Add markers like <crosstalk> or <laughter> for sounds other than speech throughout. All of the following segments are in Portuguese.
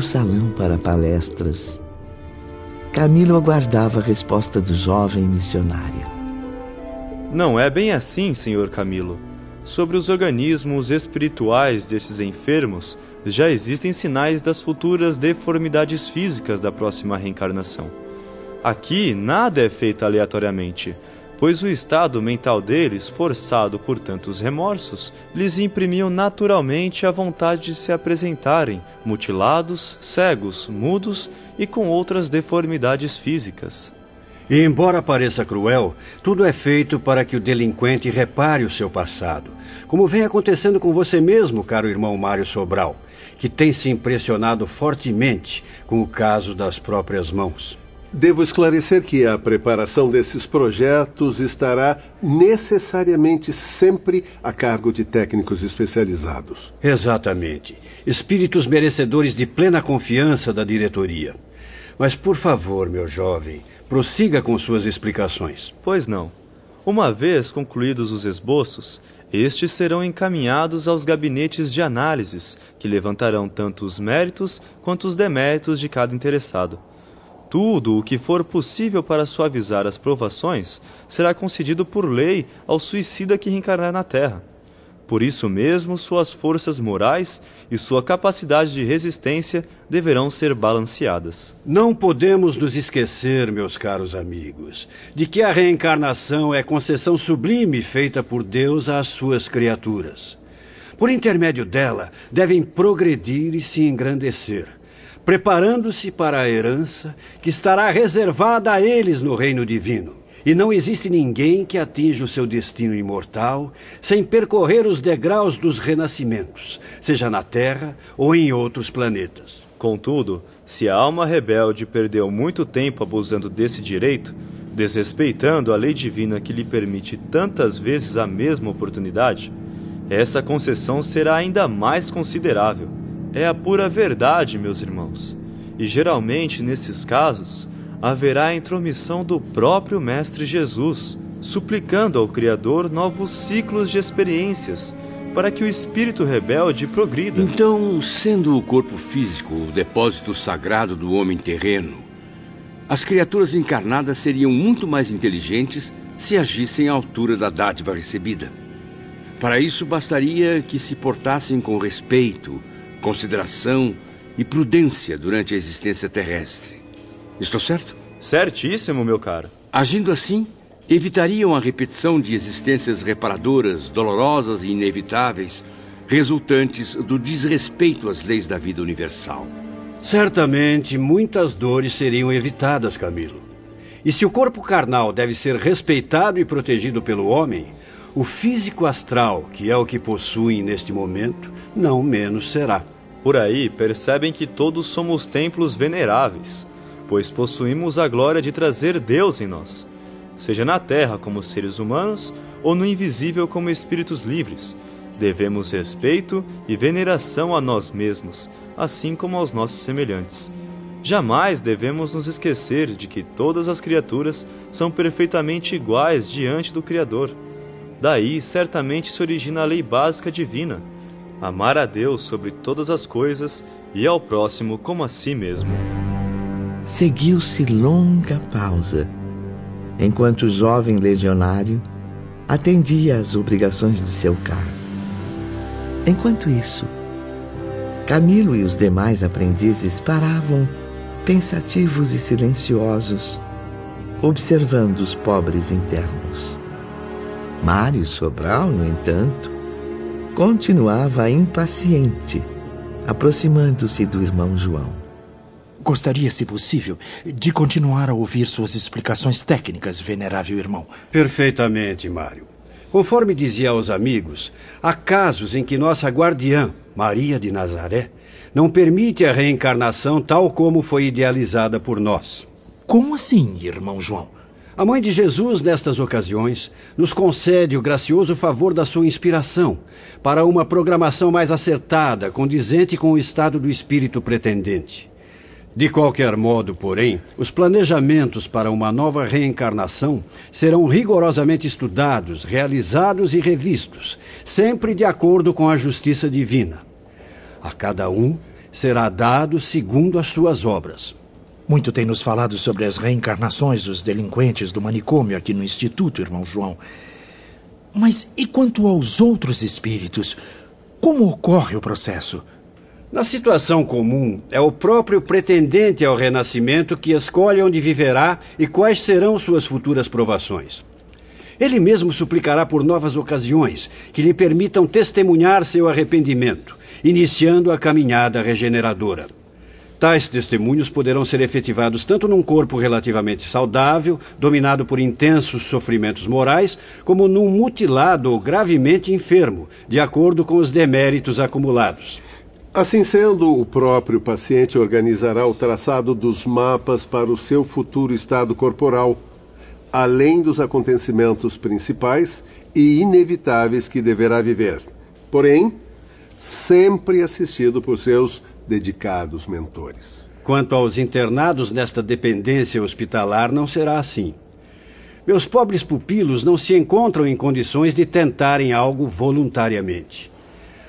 amplo salão para palestras, Camilo aguardava a resposta do jovem missionário. Não é bem assim, senhor Camilo. Sobre os organismos espirituais desses enfermos, já existem sinais das futuras deformidades físicas da próxima reencarnação. Aqui nada é feito aleatoriamente, pois o estado mental deles, forçado por tantos remorsos, lhes imprimiu naturalmente a vontade de se apresentarem mutilados, cegos, mudos e com outras deformidades físicas. E embora pareça cruel, tudo é feito para que o delinquente repare o seu passado, como vem acontecendo com você mesmo, caro irmão Mário Sobral, que tem se impressionado fortemente com o caso das próprias mãos. Devo esclarecer que a preparação desses projetos estará necessariamente sempre a cargo de técnicos especializados. Exatamente. Espíritos merecedores de plena confiança da diretoria. Mas, por favor, meu jovem, prossiga com suas explicações. Pois não. Uma vez concluídos os esboços, estes serão encaminhados aos gabinetes de análises, que levantarão tanto os méritos quanto os deméritos de cada interessado. Tudo o que for possível para suavizar as provações será concedido por lei ao suicida que reencarnar na Terra. Por isso mesmo, suas forças morais e sua capacidade de resistência deverão ser balanceadas. Não podemos nos esquecer, meus caros amigos, de que a reencarnação é concessão sublime feita por Deus às suas criaturas. Por intermédio dela, devem progredir e se engrandecer preparando-se para a herança que estará reservada a eles no reino divino. E não existe ninguém que atinja o seu destino imortal sem percorrer os degraus dos renascimentos, seja na Terra ou em outros planetas. Contudo, se a alma rebelde perdeu muito tempo abusando desse direito, desrespeitando a lei divina que lhe permite tantas vezes a mesma oportunidade, essa concessão será ainda mais considerável é a pura verdade, meus irmãos. E geralmente, nesses casos, haverá a intromissão do próprio Mestre Jesus, suplicando ao Criador novos ciclos de experiências, para que o espírito rebelde progrida. Então, sendo o corpo físico o depósito sagrado do homem terreno, as criaturas encarnadas seriam muito mais inteligentes se agissem à altura da dádiva recebida. Para isso, bastaria que se portassem com respeito, consideração e prudência durante a existência terrestre. Estou certo? Certíssimo, meu caro. Agindo assim, evitariam a repetição de existências reparadoras, dolorosas e inevitáveis, resultantes do desrespeito às leis da vida universal. Certamente muitas dores seriam evitadas, Camilo. E se o corpo carnal deve ser respeitado e protegido pelo homem, o físico astral, que é o que possuem neste momento, não menos será. Por aí percebem que todos somos templos veneráveis, pois possuímos a glória de trazer Deus em nós, seja na terra como seres humanos ou no invisível como espíritos livres. Devemos respeito e veneração a nós mesmos, assim como aos nossos semelhantes. Jamais devemos nos esquecer de que todas as criaturas são perfeitamente iguais diante do Criador. Daí certamente se origina a lei básica divina amar a Deus sobre todas as coisas e ao próximo como a si mesmo. Seguiu-se longa pausa, enquanto o jovem legionário atendia às obrigações de seu cargo. Enquanto isso, Camilo e os demais aprendizes paravam pensativos e silenciosos, observando os pobres internos. Mário Sobral, no entanto, continuava impaciente, aproximando-se do irmão João. Gostaria, se possível, de continuar a ouvir suas explicações técnicas, venerável irmão. Perfeitamente, Mário. Conforme dizia aos amigos, há casos em que nossa guardiã, Maria de Nazaré, não permite a reencarnação tal como foi idealizada por nós. Como assim, irmão João? A mãe de Jesus, nestas ocasiões, nos concede o gracioso favor da sua inspiração para uma programação mais acertada, condizente com o estado do espírito pretendente. De qualquer modo, porém, os planejamentos para uma nova reencarnação serão rigorosamente estudados, realizados e revistos, sempre de acordo com a justiça divina. A cada um será dado segundo as suas obras. Muito tem nos falado sobre as reencarnações dos delinquentes do manicômio aqui no Instituto, irmão João. Mas e quanto aos outros espíritos? Como ocorre o processo? Na situação comum, é o próprio pretendente ao renascimento que escolhe onde viverá e quais serão suas futuras provações. Ele mesmo suplicará por novas ocasiões que lhe permitam testemunhar seu arrependimento, iniciando a caminhada regeneradora. Tais testemunhos poderão ser efetivados tanto num corpo relativamente saudável, dominado por intensos sofrimentos morais, como num mutilado ou gravemente enfermo, de acordo com os deméritos acumulados. Assim sendo, o próprio paciente organizará o traçado dos mapas para o seu futuro estado corporal, além dos acontecimentos principais e inevitáveis que deverá viver. Porém, sempre assistido por seus dedicados mentores. Quanto aos internados nesta dependência hospitalar, não será assim. Meus pobres pupilos não se encontram em condições de tentarem algo voluntariamente.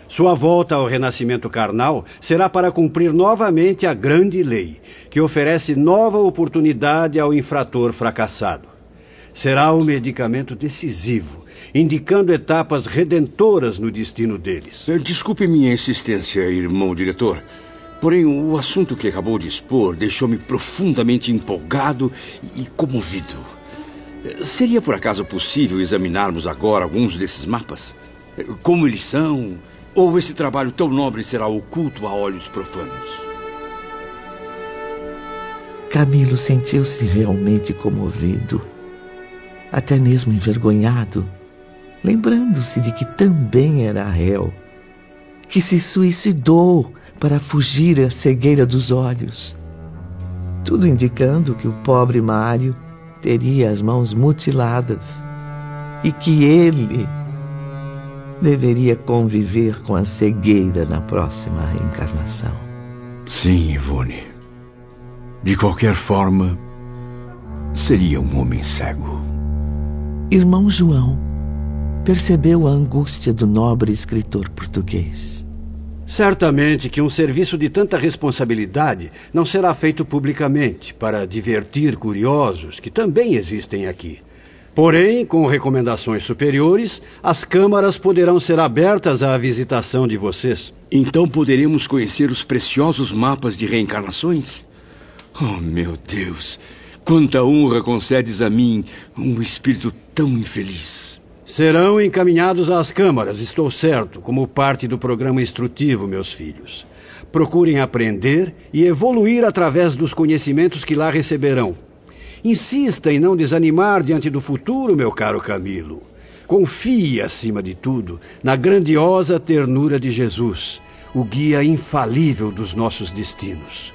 Sua volta ao renascimento carnal será para cumprir novamente a grande lei, que oferece nova oportunidade ao infrator fracassado. Será um medicamento decisivo, indicando etapas redentoras no destino deles. Eh, desculpe minha insistência, irmão diretor. Porém, o assunto que acabou de expor deixou-me profundamente empolgado e comovido. Seria por acaso possível examinarmos agora alguns desses mapas? Como eles são, ou esse trabalho tão nobre será oculto a olhos profanos? Camilo sentiu-se realmente comovido, até mesmo envergonhado, lembrando-se de que também era réu, que se suicidou para fugir à cegueira dos olhos. Tudo indicando que o pobre Mário teria as mãos mutiladas e que ele deveria conviver com a cegueira na próxima reencarnação. Sim, Ivone. De qualquer forma, seria um homem cego. Irmão João percebeu a angústia do nobre escritor português. Certamente que um serviço de tanta responsabilidade não será feito publicamente para divertir curiosos que também existem aqui. Porém, com recomendações superiores, as câmaras poderão ser abertas à visitação de vocês. Então poderemos conhecer os preciosos mapas de reencarnações? Oh, meu Deus! Quanta honra concedes a mim, um espírito tão infeliz. Serão encaminhados às câmaras, estou certo, como parte do programa instrutivo, meus filhos. Procurem aprender e evoluir através dos conhecimentos que lá receberão. Insista em não desanimar diante do futuro, meu caro Camilo. Confie, acima de tudo, na grandiosa ternura de Jesus, o guia infalível dos nossos destinos.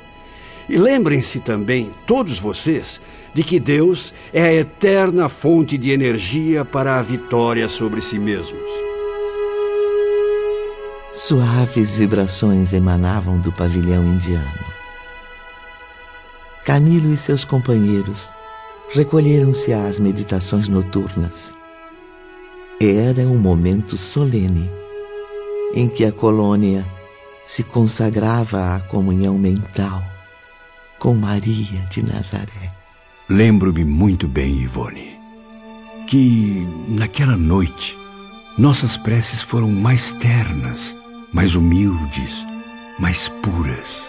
E lembrem-se também, todos vocês, de que Deus é a eterna fonte de energia para a vitória sobre si mesmos. Suaves vibrações emanavam do pavilhão indiano. Camilo e seus companheiros recolheram-se às meditações noturnas. Era um momento solene em que a colônia se consagrava à comunhão mental com Maria de Nazaré. Lembro-me muito bem, Ivone, que naquela noite nossas preces foram mais ternas, mais humildes, mais puras.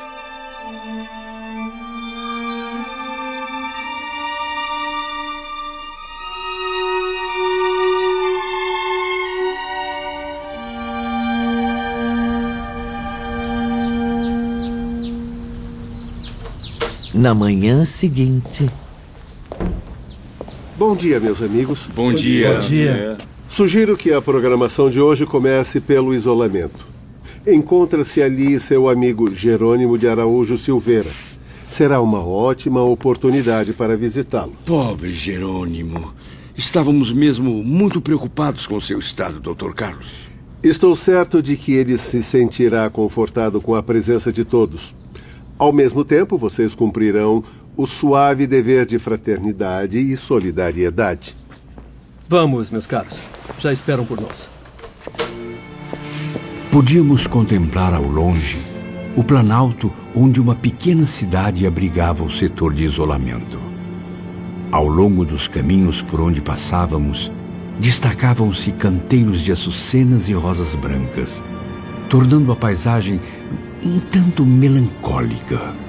Na manhã seguinte. Bom dia, meus amigos. Bom, dia. Bom dia. Sugiro que a programação de hoje comece pelo isolamento. Encontra-se ali seu amigo Jerônimo de Araújo Silveira. Será uma ótima oportunidade para visitá-lo. Pobre Jerônimo. Estávamos mesmo muito preocupados com seu estado, Dr. Carlos. Estou certo de que ele se sentirá confortado com a presença de todos. Ao mesmo tempo, vocês cumprirão o suave dever de fraternidade e solidariedade. Vamos, meus caros. Já esperam por nós. Podíamos contemplar ao longe o planalto onde uma pequena cidade abrigava o setor de isolamento. Ao longo dos caminhos por onde passávamos, destacavam-se canteiros de açucenas e rosas brancas, tornando a paisagem um tanto melancólica.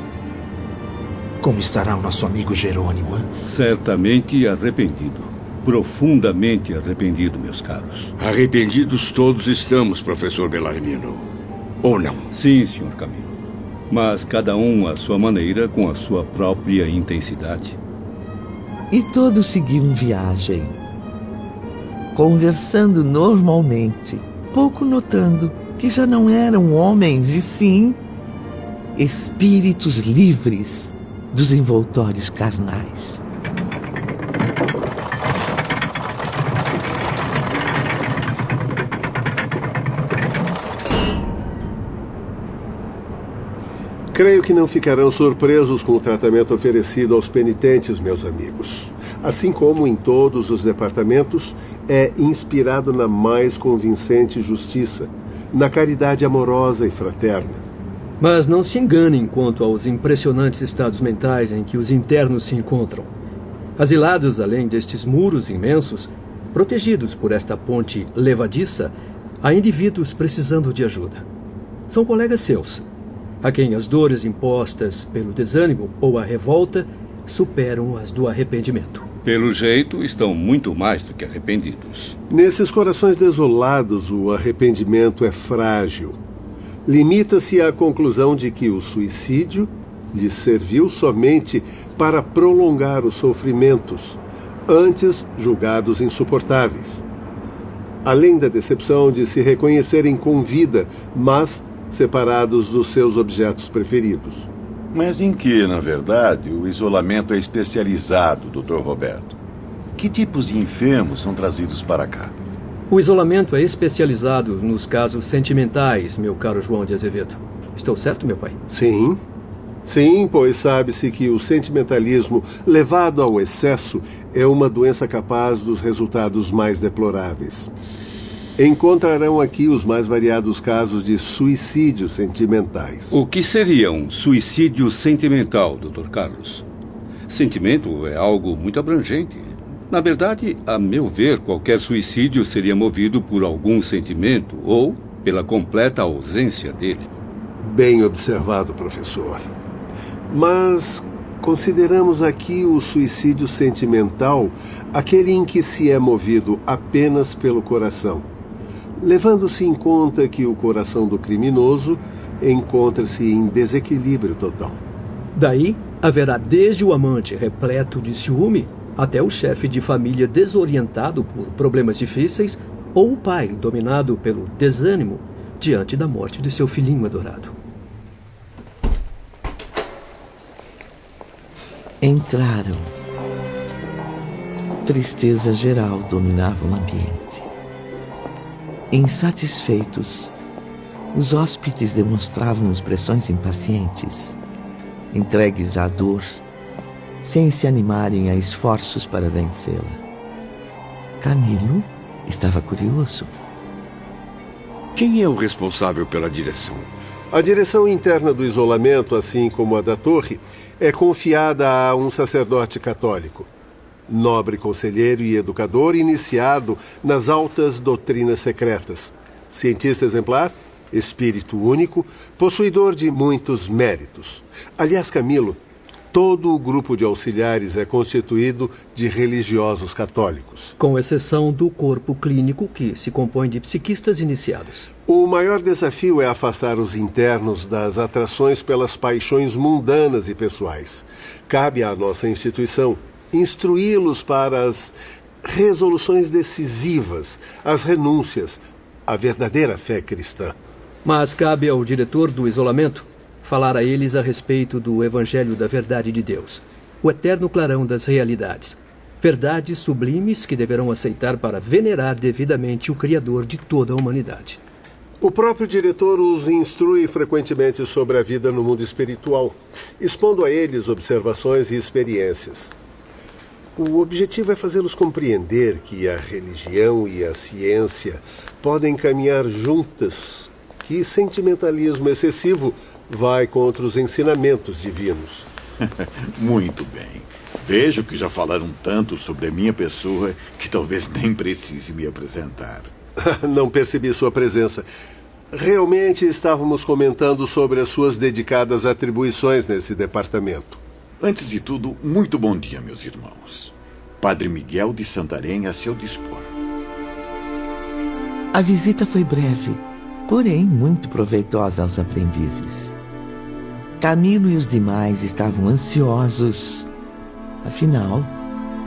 Como estará o nosso amigo Jerônimo? Hein? Certamente arrependido. Profundamente arrependido, meus caros. Arrependidos todos estamos, professor Bellarmino. Ou não? Sim, senhor Camilo. Mas cada um à sua maneira, com a sua própria intensidade. E todos seguiam viagem, conversando normalmente, pouco notando que já não eram homens e sim espíritos livres dos envoltórios carnais. Creio que não ficarão surpresos com o tratamento oferecido aos penitentes, meus amigos. Assim como em todos os departamentos, é inspirado na mais convincente justiça, na caridade amorosa e fraterna. Mas não se enganem quanto aos impressionantes estados mentais em que os internos se encontram. Asilados além destes muros imensos, protegidos por esta ponte levadiça, há indivíduos precisando de ajuda. São colegas seus, a quem as dores impostas pelo desânimo ou a revolta superam as do arrependimento. Pelo jeito, estão muito mais do que arrependidos. Nesses corações desolados, o arrependimento é frágil. Limita-se à conclusão de que o suicídio lhes serviu somente para prolongar os sofrimentos, antes julgados insuportáveis. Além da decepção de se reconhecerem com vida, mas separados dos seus objetos preferidos. Mas em que, na verdade, o isolamento é especializado, Dr. Roberto? Que tipos de enfermos são trazidos para cá? O isolamento é especializado nos casos sentimentais, meu caro João de Azevedo. Estou certo, meu pai? Sim. Sim, pois sabe-se que o sentimentalismo levado ao excesso é uma doença capaz dos resultados mais deploráveis. Encontrarão aqui os mais variados casos de suicídios sentimentais. O que seria um suicídio sentimental, Dr. Carlos? Sentimento é algo muito abrangente. Na verdade, a meu ver, qualquer suicídio seria movido por algum sentimento ou pela completa ausência dele. Bem observado, professor. Mas consideramos aqui o suicídio sentimental aquele em que se é movido apenas pelo coração levando-se em conta que o coração do criminoso encontra-se em desequilíbrio total. Daí haverá desde o amante repleto de ciúme até o chefe de família desorientado por problemas difíceis ou o pai dominado pelo desânimo diante da morte de seu filhinho adorado. Entraram. Tristeza geral dominava o ambiente. Insatisfeitos, os hóspedes demonstravam expressões impacientes, entregues à dor, sem se animarem a esforços para vencê-la. Camilo estava curioso. Quem é o responsável pela direção? A direção interna do isolamento, assim como a da torre, é confiada a um sacerdote católico nobre conselheiro e educador iniciado nas altas doutrinas secretas. Cientista exemplar, espírito único, possuidor de muitos méritos. Aliás, Camilo, todo o grupo de auxiliares é constituído de religiosos católicos. Com exceção do corpo clínico, que se compõe de psiquistas iniciados. O maior desafio é afastar os internos das atrações pelas paixões mundanas e pessoais. Cabe à nossa instituição instruí-los para as resoluções decisivas, as renúncias, a verdadeira fé cristã. Mas cabe ao diretor do isolamento falar a eles a respeito do Evangelho da Verdade de Deus, o eterno clarão das realidades. Verdades sublimes que deverão aceitar para venerar devidamente o Criador de toda a humanidade. O próprio diretor os instrui frequentemente sobre a vida no mundo espiritual, expondo a eles observações e experiências. O objetivo é fazê-los compreender que a religião e a ciência podem caminhar juntas que sentimentalismo excessivo vai contra os ensinamentos divinos. <laughs> Muito bem. Vejo que já falaram tanto sobre a minha pessoa que talvez nem precise me apresentar. <laughs> Não percebi sua presença. Realmente estávamos comentando sobre as suas dedicadas atribuições nesse departamento. Antes de tudo, muito bom dia, meus irmãos. Padre Miguel de Santarém a seu dispor. A visita foi breve, porém muito proveitosa aos aprendizes. Camilo e os demais estavam ansiosos. Afinal,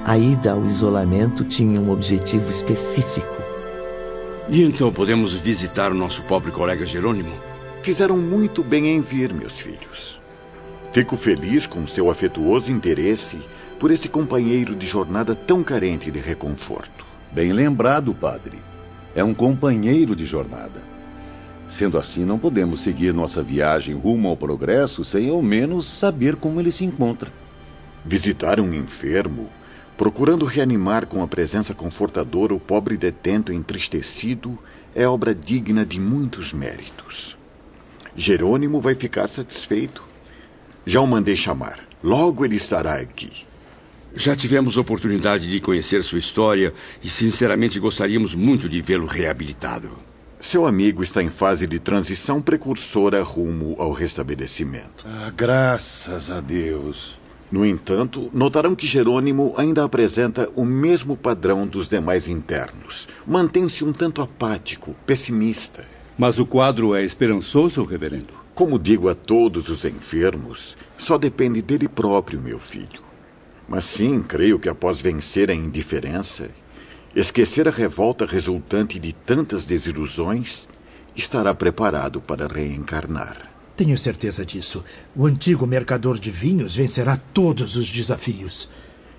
a ida ao isolamento tinha um objetivo específico. E então podemos visitar o nosso pobre colega Jerônimo? Fizeram muito bem em vir, meus filhos. Fico feliz com seu afetuoso interesse por esse companheiro de jornada tão carente de reconforto. Bem lembrado, padre. É um companheiro de jornada. Sendo assim, não podemos seguir nossa viagem rumo ao progresso sem ao menos saber como ele se encontra. Visitar um enfermo, procurando reanimar com a presença confortadora o pobre detento entristecido, é obra digna de muitos méritos. Jerônimo vai ficar satisfeito. Já o mandei chamar. Logo ele estará aqui. Já tivemos oportunidade de conhecer sua história e, sinceramente, gostaríamos muito de vê-lo reabilitado. Seu amigo está em fase de transição precursora rumo ao restabelecimento. Ah, graças a Deus. No entanto, notarão que Jerônimo ainda apresenta o mesmo padrão dos demais internos. Mantém-se um tanto apático, pessimista. Mas o quadro é esperançoso, reverendo? Como digo a todos os enfermos, só depende dele próprio, meu filho. Mas sim, creio que após vencer a indiferença Esquecer a revolta resultante de tantas desilusões, estará preparado para reencarnar. Tenho certeza disso. O antigo mercador de vinhos vencerá todos os desafios.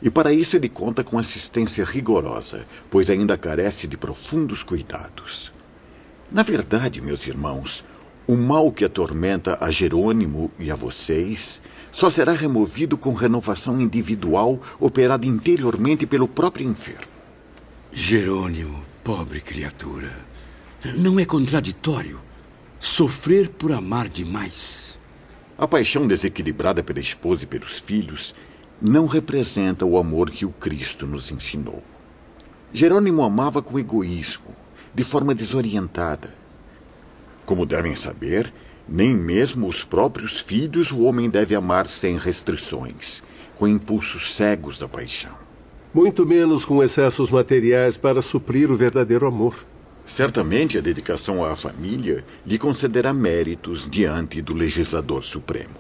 E para isso ele conta com assistência rigorosa, pois ainda carece de profundos cuidados. Na verdade, meus irmãos, o mal que atormenta a Jerônimo e a vocês só será removido com renovação individual operada interiormente pelo próprio enfermo. Jerônimo, pobre criatura. Não é contraditório sofrer por amar demais. A paixão desequilibrada pela esposa e pelos filhos não representa o amor que o Cristo nos ensinou. Jerônimo amava com egoísmo, de forma desorientada. Como devem saber, nem mesmo os próprios filhos o homem deve amar sem restrições, com impulsos cegos da paixão muito menos com excessos materiais para suprir o verdadeiro amor. Certamente a dedicação à família lhe concederá méritos diante do legislador supremo.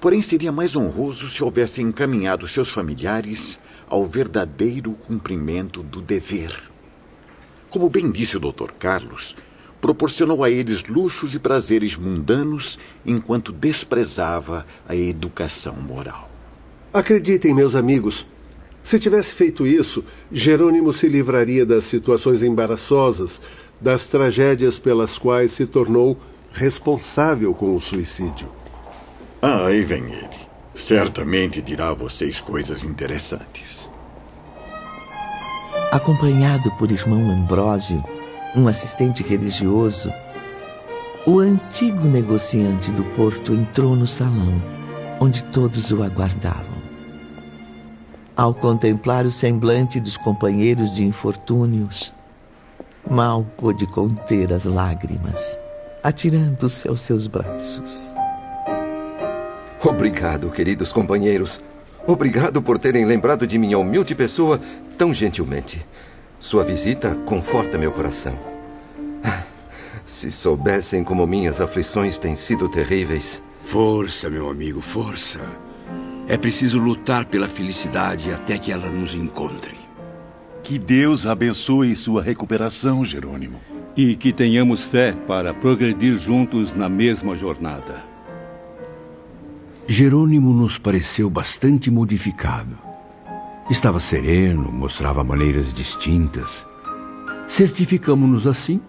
Porém, seria mais honroso se houvesse encaminhado seus familiares ao verdadeiro cumprimento do dever. Como bem disse o Dr. Carlos, proporcionou a eles luxos e prazeres mundanos enquanto desprezava a educação moral. Acreditem, meus amigos, se tivesse feito isso, Jerônimo se livraria das situações embaraçosas, das tragédias pelas quais se tornou responsável com o suicídio. Ah, aí vem ele. Certamente dirá a vocês coisas interessantes. Acompanhado por irmão Ambrósio, um assistente religioso, o antigo negociante do porto entrou no salão, onde todos o aguardavam. Ao contemplar o semblante dos companheiros de infortúnios, mal pôde conter as lágrimas, atirando-se aos seus braços. Obrigado, queridos companheiros. Obrigado por terem lembrado de minha humilde pessoa tão gentilmente. Sua visita conforta meu coração. <laughs> Se soubessem como minhas aflições têm sido terríveis. Força, meu amigo, força. É preciso lutar pela felicidade até que ela nos encontre. Que Deus abençoe sua recuperação, Jerônimo. E que tenhamos fé para progredir juntos na mesma jornada. Jerônimo nos pareceu bastante modificado. Estava sereno, mostrava maneiras distintas. Certificamos-nos assim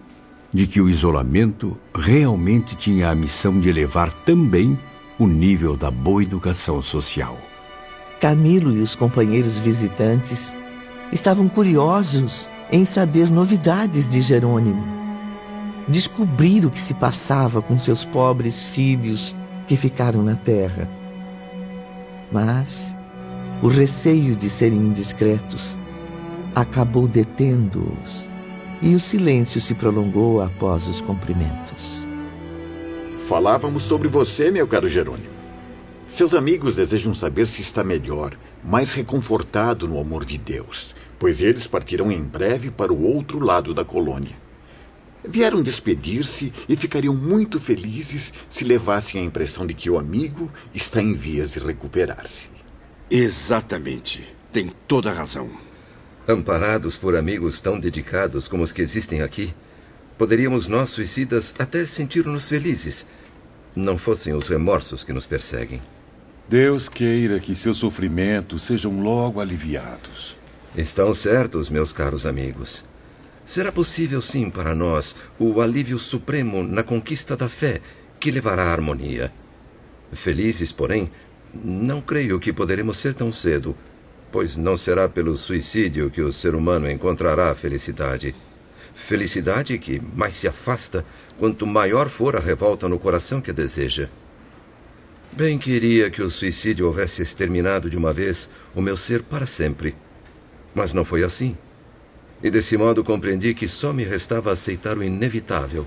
de que o isolamento realmente tinha a missão de elevar também o nível da boa educação social. Camilo e os companheiros visitantes estavam curiosos em saber novidades de Jerônimo. descobrir o que se passava com seus pobres filhos que ficaram na terra. Mas o receio de serem indiscretos acabou detendo-os e o silêncio se prolongou após os cumprimentos. Falávamos sobre você, meu caro Jerônimo. Seus amigos desejam saber se está melhor, mais reconfortado no amor de Deus, pois eles partirão em breve para o outro lado da colônia. Vieram despedir-se e ficariam muito felizes se levassem a impressão de que o amigo está em vias de recuperar-se. Exatamente. Tem toda a razão. Amparados por amigos tão dedicados como os que existem aqui, poderíamos nós, suicidas, até sentir-nos felizes, não fossem os remorsos que nos perseguem. Deus queira que seus sofrimentos sejam logo aliviados. Estão certos, meus caros amigos. Será possível, sim, para nós, o alívio supremo na conquista da fé que levará à harmonia. Felizes, porém, não creio que poderemos ser tão cedo, pois não será pelo suicídio que o ser humano encontrará a felicidade. Felicidade que mais se afasta quanto maior for a revolta no coração que deseja. Bem queria que o suicídio houvesse exterminado de uma vez o meu ser para sempre. Mas não foi assim. E desse modo compreendi que só me restava aceitar o inevitável,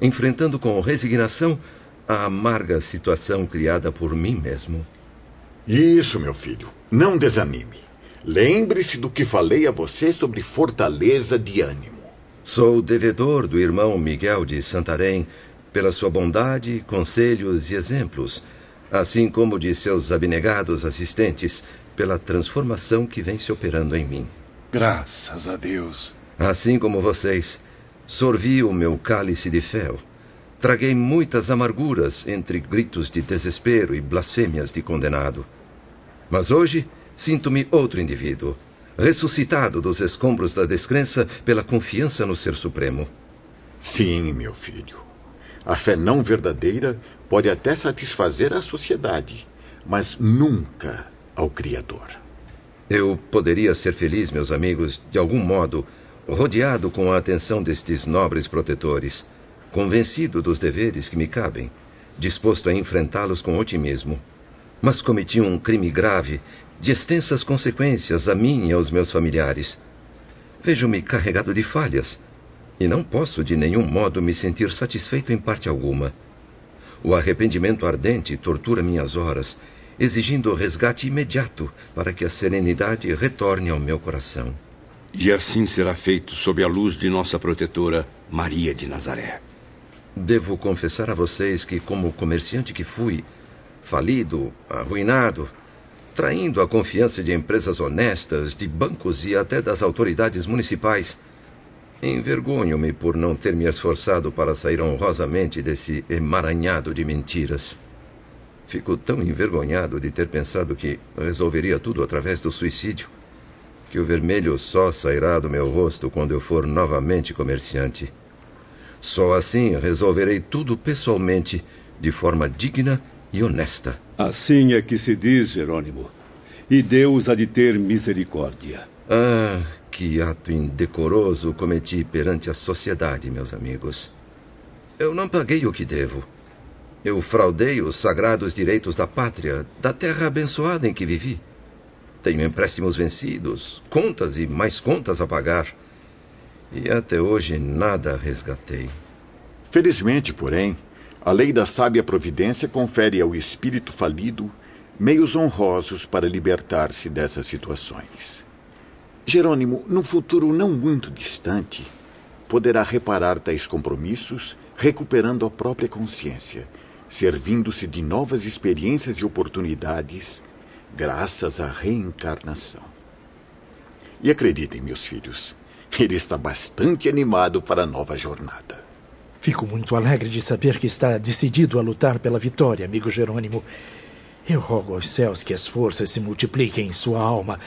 enfrentando com resignação a amarga situação criada por mim mesmo. Isso, meu filho. Não desanime. Lembre-se do que falei a você sobre fortaleza de ânimo. Sou devedor do irmão Miguel de Santarém pela sua bondade, conselhos e exemplos, assim como de seus abnegados assistentes pela transformação que vem se operando em mim. Graças a Deus. Assim como vocês, sorvi o meu cálice de fel. Traguei muitas amarguras entre gritos de desespero e blasfêmias de condenado. Mas hoje sinto-me outro indivíduo, ressuscitado dos escombros da descrença pela confiança no Ser Supremo. Sim, meu filho. A fé não verdadeira pode até satisfazer a sociedade, mas nunca ao Criador. Eu poderia ser feliz, meus amigos, de algum modo, rodeado com a atenção destes nobres protetores, convencido dos deveres que me cabem, disposto a enfrentá-los com otimismo. Mas cometi um crime grave, de extensas consequências a mim e aos meus familiares. Vejo-me carregado de falhas e não posso de nenhum modo me sentir satisfeito em parte alguma. O arrependimento ardente tortura minhas horas exigindo resgate imediato para que a serenidade retorne ao meu coração. E assim será feito sob a luz de nossa protetora, Maria de Nazaré. Devo confessar a vocês que, como comerciante que fui, falido, arruinado, traindo a confiança de empresas honestas, de bancos e até das autoridades municipais, envergonho-me por não ter me esforçado para sair honrosamente desse emaranhado de mentiras. Fico tão envergonhado de ter pensado que resolveria tudo através do suicídio, que o vermelho só sairá do meu rosto quando eu for novamente comerciante. Só assim resolverei tudo pessoalmente, de forma digna e honesta. Assim é que se diz, Jerônimo. E Deus há de ter misericórdia. Ah, que ato indecoroso cometi perante a sociedade, meus amigos. Eu não paguei o que devo. Eu fraudei os sagrados direitos da pátria, da terra abençoada em que vivi. Tenho empréstimos vencidos, contas e mais contas a pagar. E até hoje nada resgatei. Felizmente, porém, a lei da sábia providência confere ao espírito falido meios honrosos para libertar-se dessas situações. Jerônimo, num futuro não muito distante, poderá reparar tais compromissos, recuperando a própria consciência servindo-se de novas experiências e oportunidades, graças à reencarnação. E acreditem, meus filhos, ele está bastante animado para a nova jornada. Fico muito alegre de saber que está decidido a lutar pela vitória, amigo Jerônimo. Eu rogo aos céus que as forças se multipliquem em sua alma,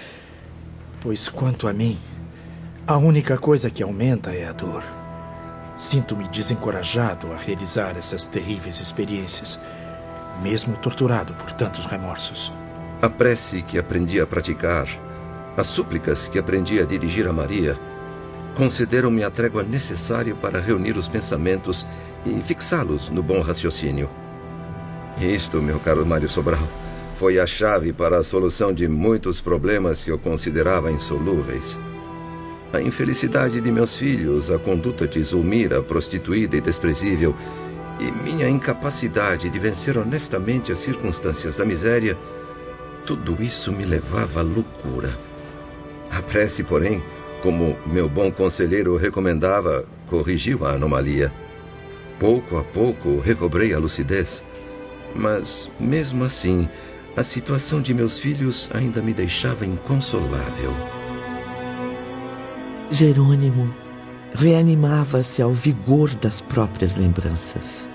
pois quanto a mim, a única coisa que aumenta é a dor. Sinto-me desencorajado a realizar essas terríveis experiências, mesmo torturado por tantos remorsos. A prece que aprendi a praticar, as súplicas que aprendi a dirigir a Maria, concederam-me a trégua necessária para reunir os pensamentos e fixá-los no bom raciocínio. Isto, meu caro Mário Sobral, foi a chave para a solução de muitos problemas que eu considerava insolúveis. A infelicidade de meus filhos, a conduta de Zulmira, prostituída e desprezível, e minha incapacidade de vencer honestamente as circunstâncias da miséria, tudo isso me levava à loucura. A prece, porém, como meu bom conselheiro recomendava, corrigiu a anomalia. Pouco a pouco recobrei a lucidez, mas mesmo assim, a situação de meus filhos ainda me deixava inconsolável. Jerônimo reanimava-se ao vigor das próprias lembranças.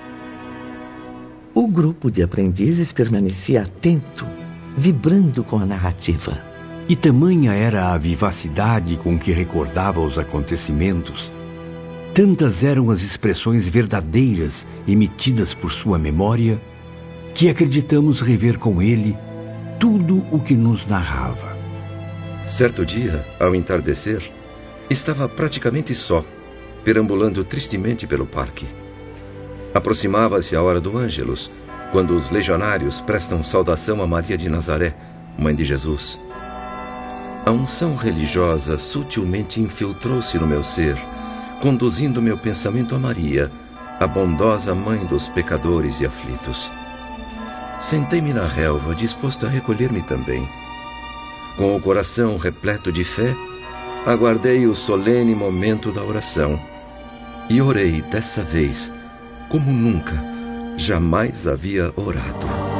O grupo de aprendizes permanecia atento, vibrando com a narrativa. E tamanha era a vivacidade com que recordava os acontecimentos, tantas eram as expressões verdadeiras emitidas por sua memória, que acreditamos rever com ele tudo o que nos narrava. Certo dia, ao entardecer, estava praticamente só, perambulando tristemente pelo parque. Aproximava-se a hora do Ângelus, quando os legionários prestam saudação a Maria de Nazaré, mãe de Jesus. A unção religiosa sutilmente infiltrou-se no meu ser, conduzindo meu pensamento a Maria, a bondosa mãe dos pecadores e aflitos. Sentei-me na relva, disposto a recolher-me também. Com o coração repleto de fé, aguardei o solene momento da oração. E orei dessa vez, como nunca, jamais havia orado.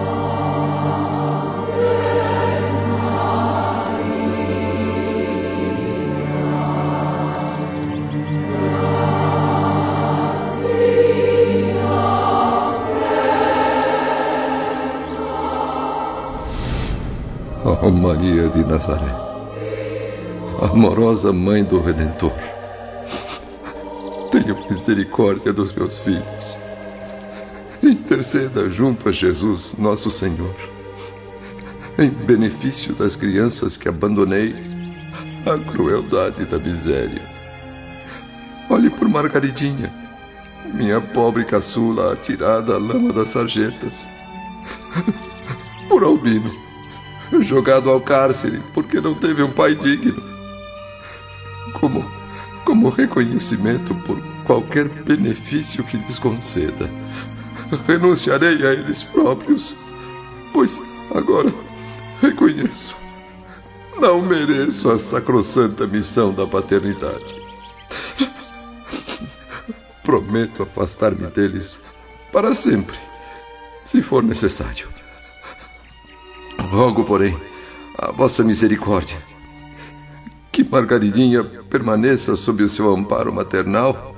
Oh Maria de Nazaré, amorosa Mãe do Redentor, tenha misericórdia dos meus filhos. Interceda junto a Jesus, nosso Senhor, em benefício das crianças que abandonei à crueldade da miséria. Olhe por Margaridinha, minha pobre caçula atirada à lama das sarjetas. Por Albino, jogado ao cárcere porque não teve um pai digno. Como, como reconhecimento por qualquer benefício que lhes conceda, renunciarei a eles próprios, pois agora reconheço, não mereço a sacrossanta missão da paternidade. Prometo afastar-me deles para sempre, se for necessário. Rogo, porém, a vossa misericórdia, que Margaridinha permaneça sob o seu amparo maternal,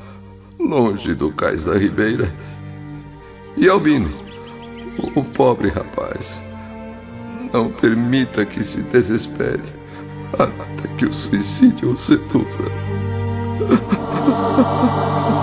longe do cais da ribeira, e Albino, o pobre rapaz, não permita que se desespere até que o suicídio o seduza. <laughs>